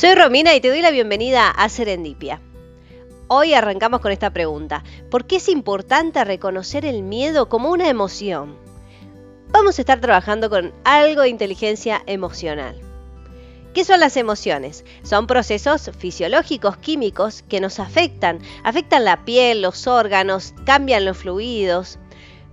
Soy Romina y te doy la bienvenida a Serendipia. Hoy arrancamos con esta pregunta. ¿Por qué es importante reconocer el miedo como una emoción? Vamos a estar trabajando con algo de inteligencia emocional. ¿Qué son las emociones? Son procesos fisiológicos, químicos que nos afectan. Afectan la piel, los órganos, cambian los fluidos.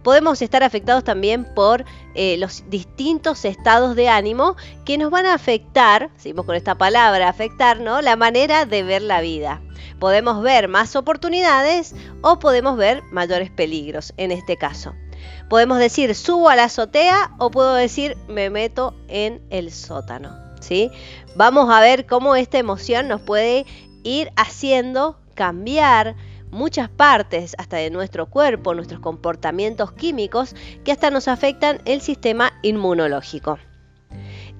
Podemos estar afectados también por eh, los distintos estados de ánimo que nos van a afectar, seguimos con esta palabra, afectar, ¿no? La manera de ver la vida. Podemos ver más oportunidades o podemos ver mayores peligros en este caso. Podemos decir subo a la azotea o puedo decir me meto en el sótano. ¿sí? Vamos a ver cómo esta emoción nos puede ir haciendo cambiar muchas partes hasta de nuestro cuerpo, nuestros comportamientos químicos que hasta nos afectan el sistema inmunológico.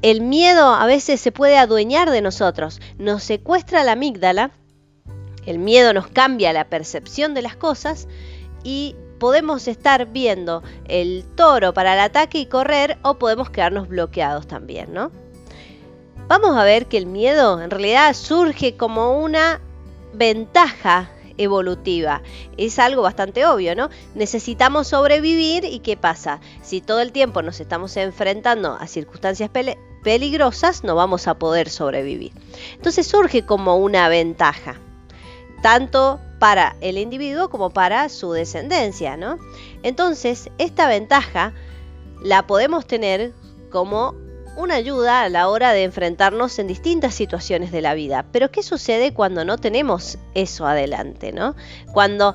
El miedo a veces se puede adueñar de nosotros, nos secuestra la amígdala, el miedo nos cambia la percepción de las cosas y podemos estar viendo el toro para el ataque y correr o podemos quedarnos bloqueados también, ¿no? vamos a ver que el miedo en realidad surge como una ventaja evolutiva. Es algo bastante obvio, ¿no? Necesitamos sobrevivir y ¿qué pasa? Si todo el tiempo nos estamos enfrentando a circunstancias peligrosas, no vamos a poder sobrevivir. Entonces surge como una ventaja, tanto para el individuo como para su descendencia, ¿no? Entonces, esta ventaja la podemos tener como una ayuda a la hora de enfrentarnos en distintas situaciones de la vida. Pero ¿qué sucede cuando no tenemos eso adelante, no? Cuando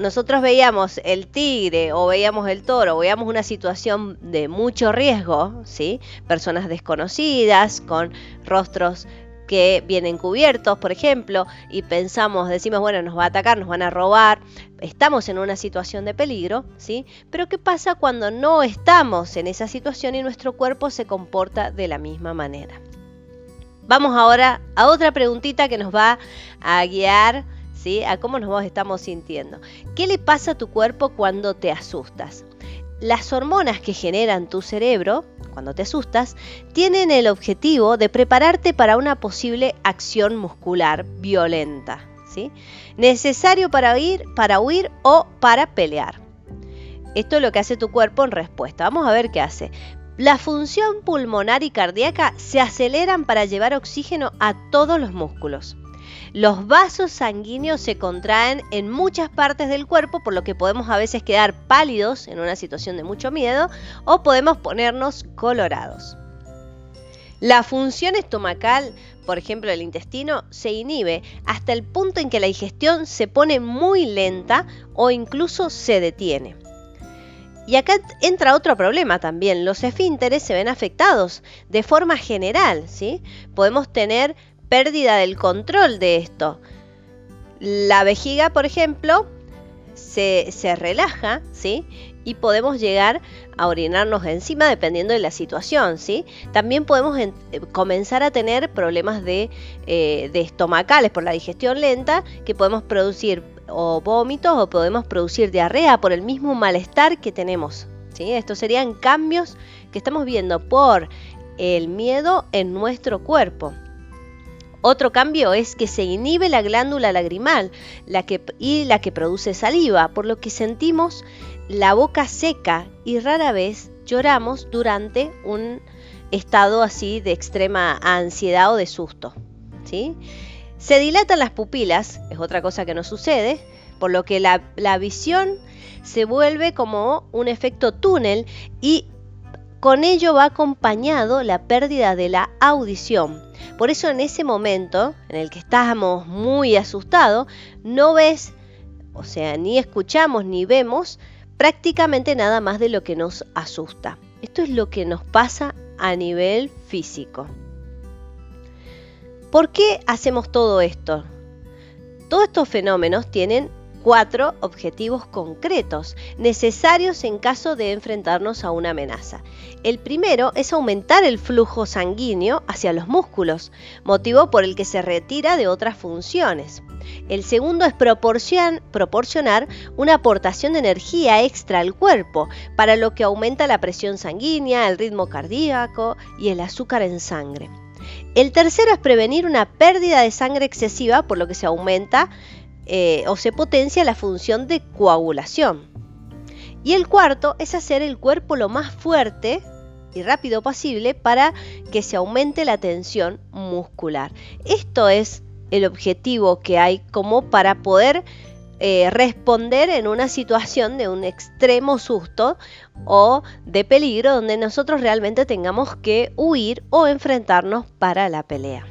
nosotros veíamos el tigre o veíamos el toro, o veíamos una situación de mucho riesgo, ¿sí? Personas desconocidas con rostros que vienen cubiertos, por ejemplo, y pensamos, decimos, bueno, nos va a atacar, nos van a robar, estamos en una situación de peligro, ¿sí? Pero ¿qué pasa cuando no estamos en esa situación y nuestro cuerpo se comporta de la misma manera? Vamos ahora a otra preguntita que nos va a guiar, ¿sí? A cómo nos estamos sintiendo. ¿Qué le pasa a tu cuerpo cuando te asustas? Las hormonas que generan tu cerebro, cuando te asustas, tienen el objetivo de prepararte para una posible acción muscular violenta, ¿sí? necesario para huir, para huir o para pelear. Esto es lo que hace tu cuerpo en respuesta. Vamos a ver qué hace. La función pulmonar y cardíaca se aceleran para llevar oxígeno a todos los músculos. Los vasos sanguíneos se contraen en muchas partes del cuerpo, por lo que podemos a veces quedar pálidos en una situación de mucho miedo o podemos ponernos colorados. La función estomacal, por ejemplo el intestino, se inhibe hasta el punto en que la digestión se pone muy lenta o incluso se detiene. Y acá entra otro problema también. Los esfínteres se ven afectados de forma general, ¿sí? Podemos tener pérdida del control de esto. La vejiga, por ejemplo, se, relaja, ¿sí? Y podemos llegar a orinarnos encima dependiendo de la situación, ¿sí? También podemos comenzar a tener problemas de, eh, de estomacales por la digestión lenta, que podemos producir o vómitos o podemos producir diarrea por el mismo malestar que tenemos, ¿sí? Estos serían cambios que estamos viendo por el miedo en nuestro cuerpo. Otro cambio es que se inhibe la glándula lagrimal la que, y la que produce saliva, por lo que sentimos la boca seca y rara vez lloramos durante un estado así de extrema ansiedad o de susto. ¿sí? Se dilatan las pupilas, es otra cosa que no sucede, por lo que la, la visión se vuelve como un efecto túnel y con ello va acompañado la pérdida de la audición, por eso en ese momento en el que estamos muy asustados, no ves, o sea, ni escuchamos ni vemos prácticamente nada más de lo que nos asusta. Esto es lo que nos pasa a nivel físico. ¿Por qué hacemos todo esto? Todos estos fenómenos tienen cuatro objetivos concretos necesarios en caso de enfrentarnos a una amenaza. El primero es aumentar el flujo sanguíneo hacia los músculos, motivo por el que se retira de otras funciones. El segundo es proporcionar una aportación de energía extra al cuerpo, para lo que aumenta la presión sanguínea, el ritmo cardíaco y el azúcar en sangre. El tercero es prevenir una pérdida de sangre excesiva, por lo que se aumenta eh, o se potencia la función de coagulación. Y el cuarto es hacer el cuerpo lo más fuerte y rápido posible para que se aumente la tensión muscular. Esto es el objetivo que hay como para poder eh, responder en una situación de un extremo susto o de peligro donde nosotros realmente tengamos que huir o enfrentarnos para la pelea.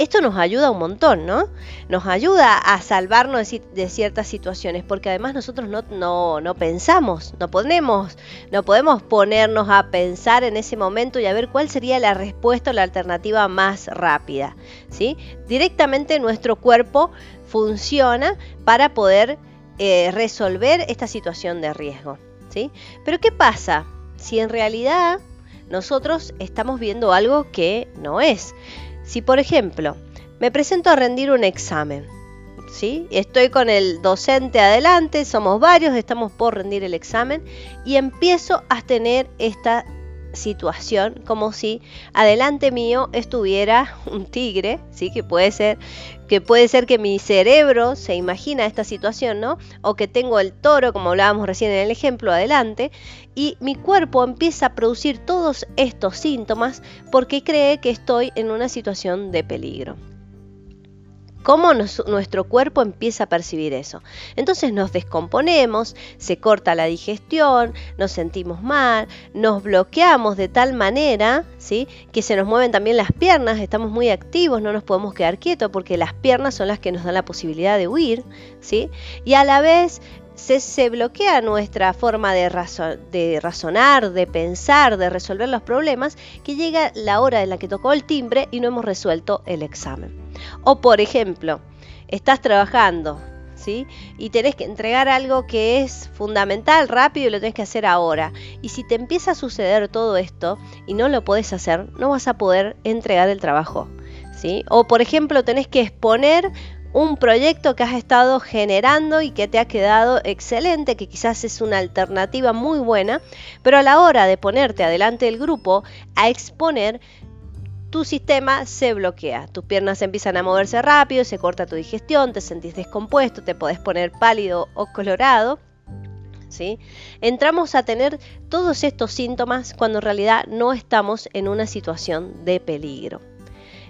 Esto nos ayuda un montón, ¿no? Nos ayuda a salvarnos de, ciertas situaciones, porque además nosotros no, pensamos, no podemos, no podemos ponernos a pensar en ese momento y a ver cuál sería la respuesta o la alternativa más rápida, ¿sí? Directamente nuestro cuerpo funciona para poder eh, resolver esta situación de riesgo, ¿sí? Pero ¿qué pasa si en realidad nosotros estamos viendo algo que no es? Si, por ejemplo, me presento a rendir un examen, ¿sí? Estoy con el docente adelante, somos varios, estamos por rendir el examen y empiezo a tener esta situación como si adelante mío estuviera un tigre, sí, que puede ser que puede ser que mi cerebro se imagina esta situación, ¿no? O que tengo el toro, como hablábamos recién en el ejemplo, adelante, y mi cuerpo empieza a producir todos estos síntomas porque cree que estoy en una situación de peligro cómo nuestro cuerpo empieza a percibir eso. Entonces nos descomponemos, se corta la digestión, nos sentimos mal, nos bloqueamos de tal manera, ¿sí? que se nos mueven también las piernas, estamos muy activos, no nos podemos quedar quietos porque las piernas son las que nos dan la posibilidad de huir, ¿sí? y a la vez se, bloquea nuestra forma de, razonar, de pensar, de resolver los problemas, que llega la hora en la que tocó el timbre y no hemos resuelto el examen. O por ejemplo, estás trabajando, ¿sí? Y tenés que entregar algo que es fundamental, rápido y lo tenés que hacer ahora. Y si te empieza a suceder todo esto y no lo podés hacer, no vas a poder entregar el trabajo, ¿sí? O por ejemplo, tenés que exponer un proyecto que has estado generando y que te ha quedado excelente, que quizás es una alternativa muy buena, pero a la hora de ponerte adelante del grupo a exponer, tu sistema se bloquea, tus piernas empiezan a moverse rápido, se corta tu digestión, te sentís descompuesto, te podés poner pálido o colorado. ¿Sí? Entramos a tener todos estos síntomas cuando en realidad no estamos en una situación de peligro.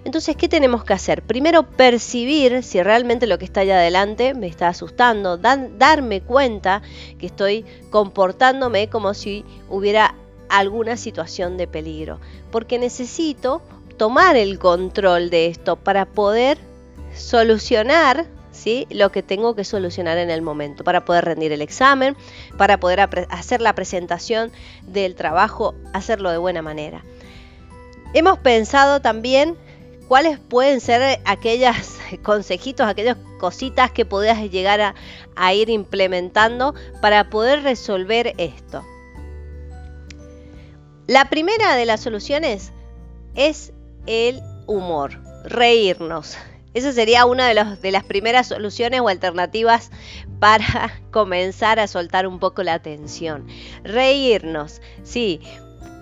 Entonces, ¿qué tenemos que hacer? Primero, percibir si realmente lo que está allá adelante me está asustando, darme cuenta que estoy comportándome como si hubiera alguna situación de peligro, porque necesito tomar el control de esto para poder solucionar ¿sí? lo que tengo que solucionar en el momento, para poder rendir el examen, para poder hacer la presentación del trabajo, hacerlo de buena manera. Hemos pensado también cuáles pueden ser aquellos consejitos, aquellas cositas que podías llegar a, ir implementando para poder resolver esto. La primera de las soluciones es el humor, reírnos. Esa sería una de, de, las primeras soluciones o alternativas para comenzar a soltar un poco la tensión. Reírnos, sí,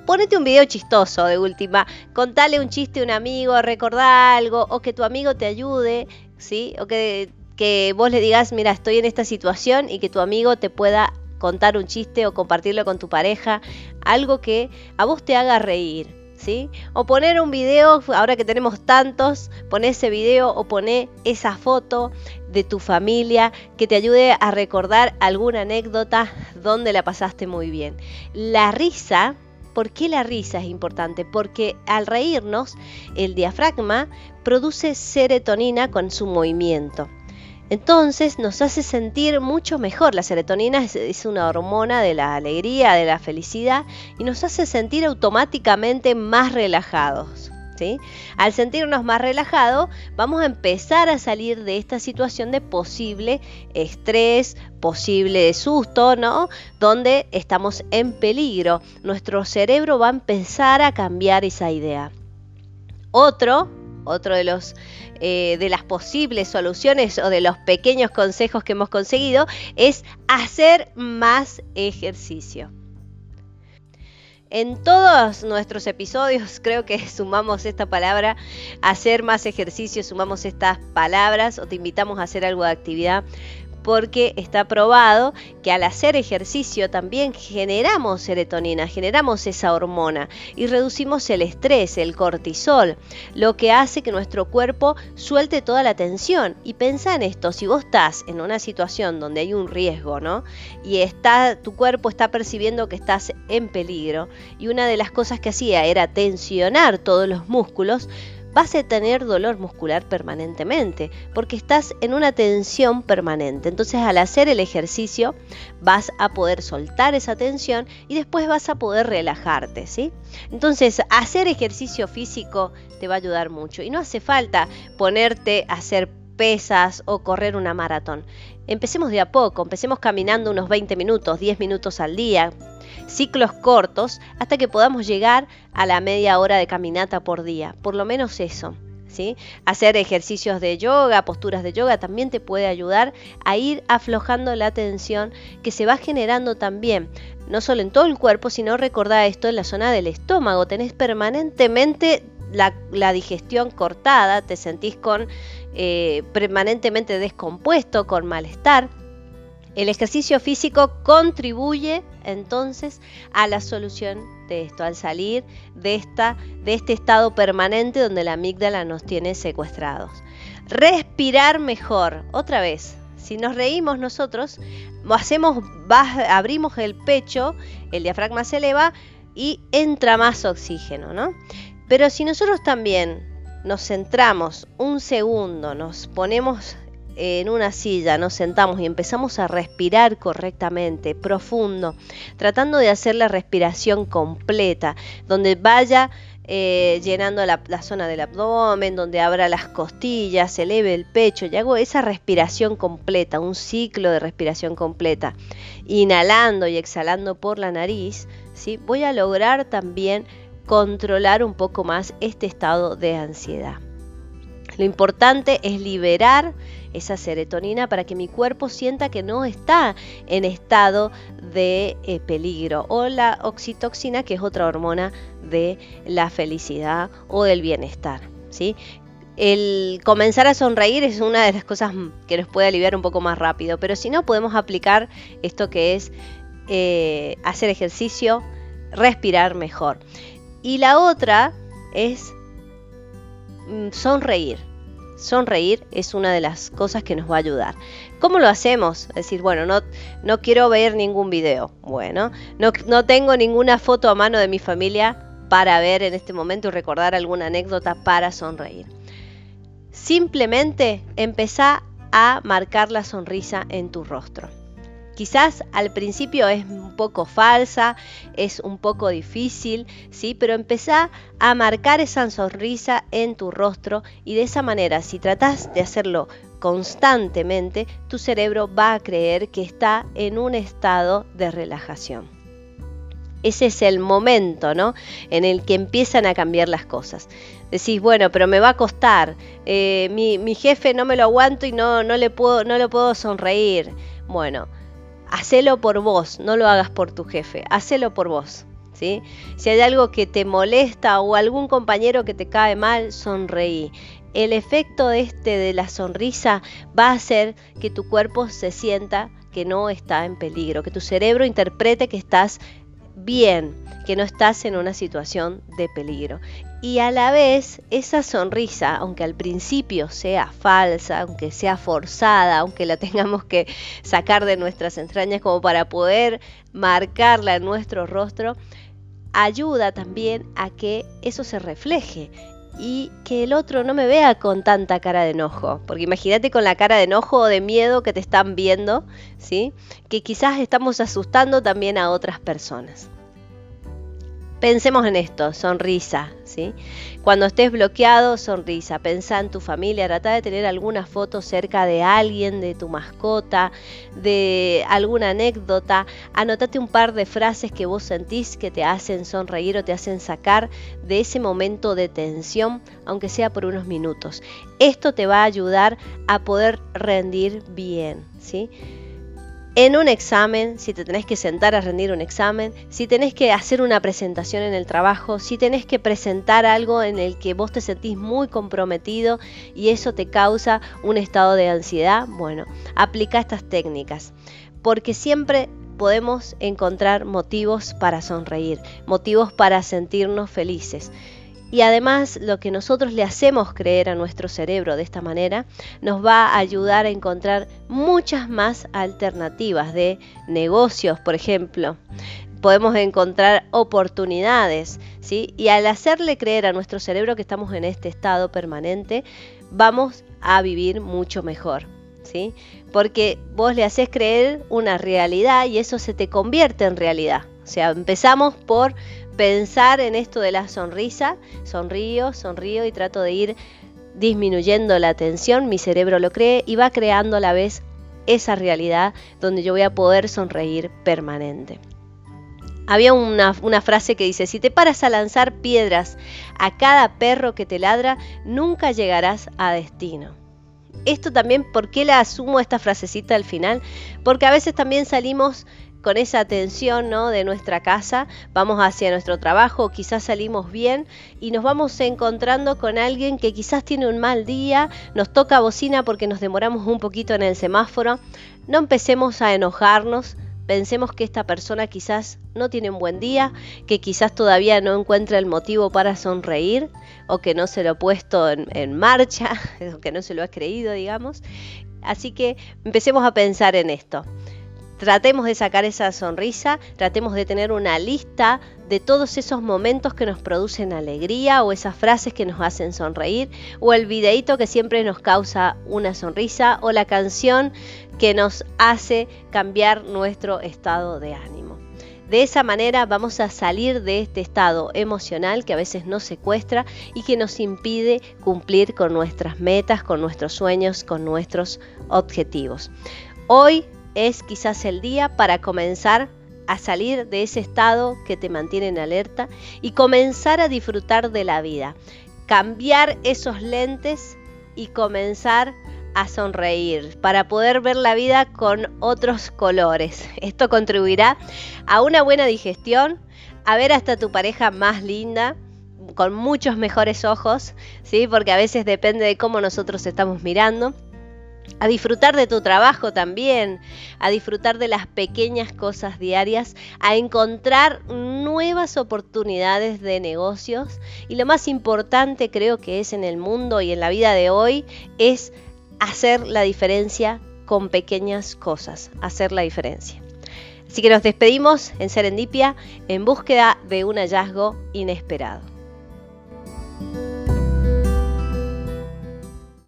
ponete un video chistoso de última, contale un chiste a un amigo, recordá algo, o que tu amigo te ayude, ¿sí? O que, que vos le digas, mira, estoy en esta situación y que tu amigo te pueda contar un chiste o compartirlo con tu pareja, algo que a vos te haga reír. ¿Sí? O poner un video, ahora que tenemos tantos, poné ese video o poné esa foto de tu familia que te ayude a recordar alguna anécdota donde la pasaste muy bien. La risa ¿Por qué la risa es importante? Porque al reírnos, el diafragma produce serotonina con su movimiento. Entonces nos hace sentir mucho mejor. La serotonina es, una hormona de la alegría, de la felicidad y nos hace sentir automáticamente más relajados. Al sentirnos más relajados, vamos a empezar a salir de esta situación de posible estrés, posible susto, ¿no? Donde estamos en peligro. Nuestro cerebro va a empezar a cambiar esa idea. Otro, otro de los eh, de las posibles soluciones o de los pequeños consejos que hemos conseguido es hacer más ejercicio. En todos nuestros episodios creo que sumamos esta palabra, hacer más ejercicio, sumamos estas palabras o te invitamos a hacer algo de actividad porque está probado que al hacer ejercicio también generamos serotonina, generamos esa hormona y reducimos el estrés, el cortisol, lo que hace que nuestro cuerpo suelte toda la tensión. Y pensa en esto, si vos estás en una situación donde hay un riesgo, ¿no? Y está, tu cuerpo está percibiendo que estás en peligro y una de las cosas que hacía era tensionar todos los músculos, vas a tener dolor muscular permanentemente, porque estás en una tensión permanente. Entonces al hacer el ejercicio vas a poder soltar esa tensión y después vas a poder relajarte, ¿sí? Entonces hacer ejercicio físico te va a ayudar mucho y no hace falta ponerte a hacer pesas o correr una maratón. Empecemos de a poco, empecemos caminando unos 20 minutos, 10 minutos al día, ciclos cortos hasta que podamos llegar a la media hora de caminata por día, por lo menos eso. ¿Sí? Hacer ejercicios de yoga, posturas de yoga también te puede ayudar a ir aflojando la tensión que se va generando también, no solo en todo el cuerpo, sino recordar esto en la zona del estómago. Tenés permanentemente la, digestión cortada, te sentís con eh, permanentemente descompuesto, con malestar. El ejercicio físico contribuye entonces a la solución de esto, al salir de, esta, de este estado permanente donde la amígdala nos tiene secuestrados. Respirar mejor, otra vez, si nos reímos nosotros, hacemos, abrimos el pecho, el diafragma se eleva y entra más oxígeno, ¿no? Pero si nosotros también nos centramos un segundo, nos ponemos en una silla, nos sentamos y empezamos a respirar correctamente, profundo, tratando de hacer la respiración completa, donde vaya eh, llenando la, zona del abdomen, donde abra las costillas, eleve el pecho y hago esa respiración completa, un ciclo de respiración completa, inhalando y exhalando por la nariz, ¿sí? voy a lograr también controlar un poco más este estado de ansiedad. Lo importante es liberar esa serotonina para que mi cuerpo sienta que no está en estado de eh, peligro o la oxitoxina que es otra hormona de la felicidad o del bienestar. ¿sí? El comenzar a sonreír es una de las cosas que nos puede aliviar un poco más rápido, pero si no podemos aplicar esto que es eh, hacer ejercicio, respirar mejor. Y la otra es mm, sonreír. Sonreír es una de las cosas que nos va a ayudar. ¿Cómo lo hacemos? Es decir, bueno, no, no quiero ver ningún video. Bueno, no, no tengo ninguna foto a mano de mi familia para ver en este momento y recordar alguna anécdota para sonreír. Simplemente empezá a marcar la sonrisa en tu rostro. Quizás al principio es un poco falsa, es un poco difícil, ¿sí? Pero empezá a marcar esa sonrisa en tu rostro y de esa manera, si tratás de hacerlo constantemente, tu cerebro va a creer que está en un estado de relajación. Ese es el momento, ¿no? En el que empiezan a cambiar las cosas. Decís, bueno, pero me va a costar. Eh, mi, jefe no me lo aguanto y no, no le puedo, no le puedo sonreír. Bueno, hacelo por vos, no lo hagas por tu jefe, hacelo por vos. ¿sí? Si hay algo que te molesta o algún compañero que te cae mal, sonreí. El efecto este de la sonrisa va a hacer que tu cuerpo se sienta que no está en peligro, que tu cerebro interprete que estás bien, que no estás en una situación de peligro. Y a la vez, esa sonrisa, aunque al principio sea falsa, aunque sea forzada, aunque la tengamos que sacar de nuestras entrañas como para poder marcarla en nuestro rostro, ayuda también a que eso se refleje y que el otro no me vea con tanta cara de enojo. Porque imagínate con la cara de enojo o de miedo que te están viendo, ¿sí? Que quizás estamos asustando también a otras personas. Pensemos en esto, sonrisa, ¿sí? Cuando estés bloqueado, sonrisa. Pensá en tu familia, trata de tener alguna foto cerca de alguien, de tu mascota, de alguna anécdota. Anotate un par de frases que vos sentís que te hacen sonreír o te hacen sacar de ese momento de tensión, aunque sea por unos minutos. Esto te va a ayudar a poder rendir bien, ¿sí? En un examen, si te tenés que sentar a rendir un examen, si tenés que hacer una presentación en el trabajo, si tenés que presentar algo en el que vos te sentís muy comprometido y eso te causa un estado de ansiedad, bueno, aplica estas técnicas, porque siempre podemos encontrar motivos para sonreír, motivos para sentirnos felices. Y además lo que nosotros le hacemos creer a nuestro cerebro de esta manera nos va a ayudar a encontrar muchas más alternativas de negocios, por ejemplo. Podemos encontrar oportunidades, ¿sí? Y al hacerle creer a nuestro cerebro que estamos en este estado permanente, vamos a vivir mucho mejor. ¿Sí? Porque vos le haces creer una realidad y eso se te convierte en realidad. O sea, empezamos por pensar en esto de la sonrisa, sonrío, sonrío y trato de ir disminuyendo la tensión, mi cerebro lo cree y va creando a la vez esa realidad donde yo voy a poder sonreír permanente. Había una, frase que dice, si te paras a lanzar piedras a cada perro que te ladra, nunca llegarás a destino. Esto también, ¿por qué la asumo esta frasecita al final? Porque a veces también salimos con esa atención ¿no? de nuestra casa, vamos hacia nuestro trabajo, quizás salimos bien y nos vamos encontrando con alguien que quizás tiene un mal día, nos toca bocina porque nos demoramos un poquito en el semáforo, no empecemos a enojarnos, pensemos que esta persona quizás no tiene un buen día, que quizás todavía no encuentra el motivo para sonreír o que no se lo ha puesto en, en marcha, o que no se lo ha creído, digamos. Así que empecemos a pensar en esto tratemos de sacar esa sonrisa, tratemos de tener una lista de todos esos momentos que nos producen alegría o esas frases que nos hacen sonreír o el videíto que siempre nos causa una sonrisa o la canción que nos hace cambiar nuestro estado de ánimo. De esa manera vamos a salir de este estado emocional que a veces nos secuestra y que nos impide cumplir con nuestras metas, con nuestros sueños, con nuestros objetivos. Hoy es quizás el día para comenzar a salir de ese estado que te mantiene en alerta y comenzar a disfrutar de la vida. Cambiar esos lentes y comenzar a sonreír para poder ver la vida con otros colores. Esto contribuirá a una buena digestión, a ver hasta tu pareja más linda, con muchos mejores ojos, ¿sí? porque a veces depende de cómo nosotros estamos mirando a disfrutar de tu trabajo también, a disfrutar de las pequeñas cosas diarias, a encontrar nuevas oportunidades de negocios y lo más importante creo que es en el mundo y en la vida de hoy es hacer la diferencia con pequeñas cosas, hacer la diferencia. Así que nos despedimos en Serendipia en búsqueda de un hallazgo inesperado.